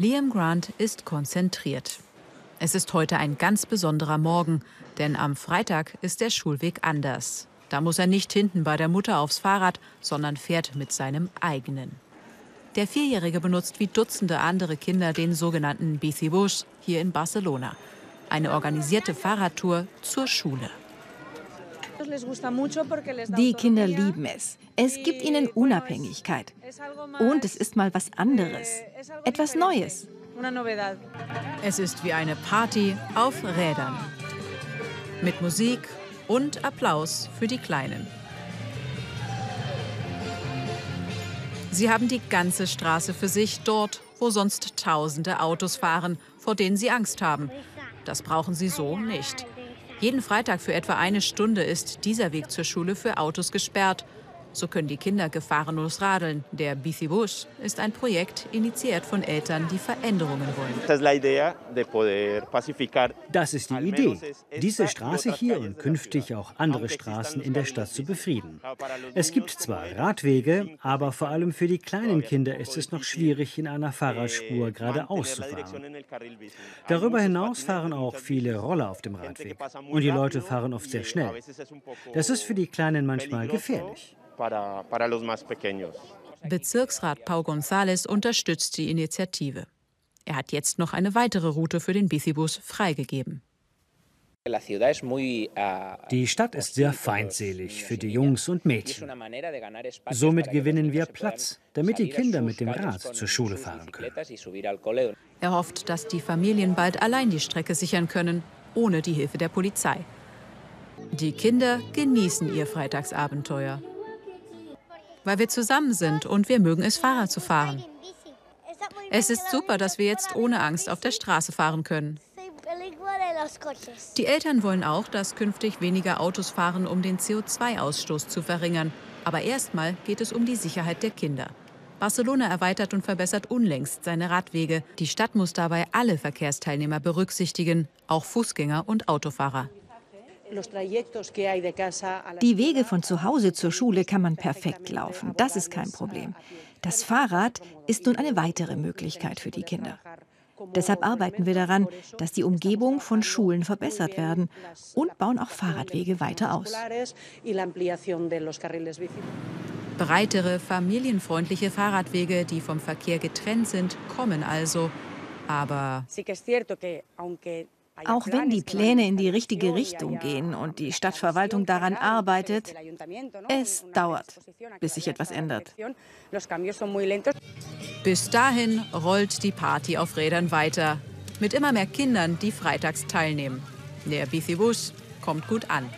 Liam Grant ist konzentriert. Es ist heute ein ganz besonderer Morgen, denn am Freitag ist der Schulweg anders. Da muss er nicht hinten bei der Mutter aufs Fahrrad, sondern fährt mit seinem eigenen. Der Vierjährige benutzt wie Dutzende andere Kinder den sogenannten Bicibus hier in Barcelona. Eine organisierte Fahrradtour zur Schule. Die Kinder lieben es. Es gibt ihnen Unabhängigkeit. Und es ist mal was anderes. Etwas Neues. Es ist wie eine Party auf Rädern. Mit Musik und Applaus für die Kleinen. Sie haben die ganze Straße für sich, dort, wo sonst tausende Autos fahren, vor denen sie Angst haben. Das brauchen sie so nicht. Jeden Freitag für etwa eine Stunde ist dieser Weg zur Schule für Autos gesperrt. So können die Kinder gefahrenlos radeln. Der Bicibus ist ein Projekt, initiiert von Eltern, die Veränderungen wollen. Das ist die Idee, diese Straße hier und künftig auch andere Straßen in der Stadt zu befrieden. Es gibt zwar Radwege, aber vor allem für die kleinen Kinder ist es noch schwierig, in einer Fahrradspur geradeaus zu fahren. Darüber hinaus fahren auch viele Roller auf dem Radweg. Und die Leute fahren oft sehr schnell. Das ist für die Kleinen manchmal gefährlich para, para los más pequeños. Bezirksrat Pau González unterstützt die Initiative. Er hat jetzt noch eine weitere Route für den Bicibus freigegeben. Die Stadt ist sehr feindselig für die Jungs und Mädchen. Somit gewinnen wir Platz, damit die Kinder mit dem Rad zur Schule fahren können. Er hofft, dass die Familien bald allein die Strecke sichern können, ohne die Hilfe der Polizei. Die Kinder genießen ihr Freitagsabenteuer weil wir zusammen sind und wir mögen es, Fahrrad zu fahren. Es ist super, dass wir jetzt ohne Angst auf der Straße fahren können. Die Eltern wollen auch, dass künftig weniger Autos fahren, um den CO2-Ausstoß zu verringern. Aber erstmal geht es um die Sicherheit der Kinder. Barcelona erweitert und verbessert unlängst seine Radwege. Die Stadt muss dabei alle Verkehrsteilnehmer berücksichtigen, auch Fußgänger und Autofahrer. Die Wege von zu Hause zur Schule kann man perfekt laufen. Das ist kein Problem. Das Fahrrad ist nun eine weitere Möglichkeit für die Kinder. Deshalb arbeiten wir daran, dass die Umgebung von Schulen verbessert werden und bauen auch Fahrradwege weiter aus. Breitere, familienfreundliche Fahrradwege, die vom Verkehr getrennt sind, kommen also. Aber auch wenn die Pläne in die richtige Richtung gehen und die Stadtverwaltung daran arbeitet, es dauert, bis sich etwas ändert. Bis dahin rollt die Party auf Rädern weiter. Mit immer mehr Kindern, die freitags teilnehmen. Der Bicibus kommt gut an.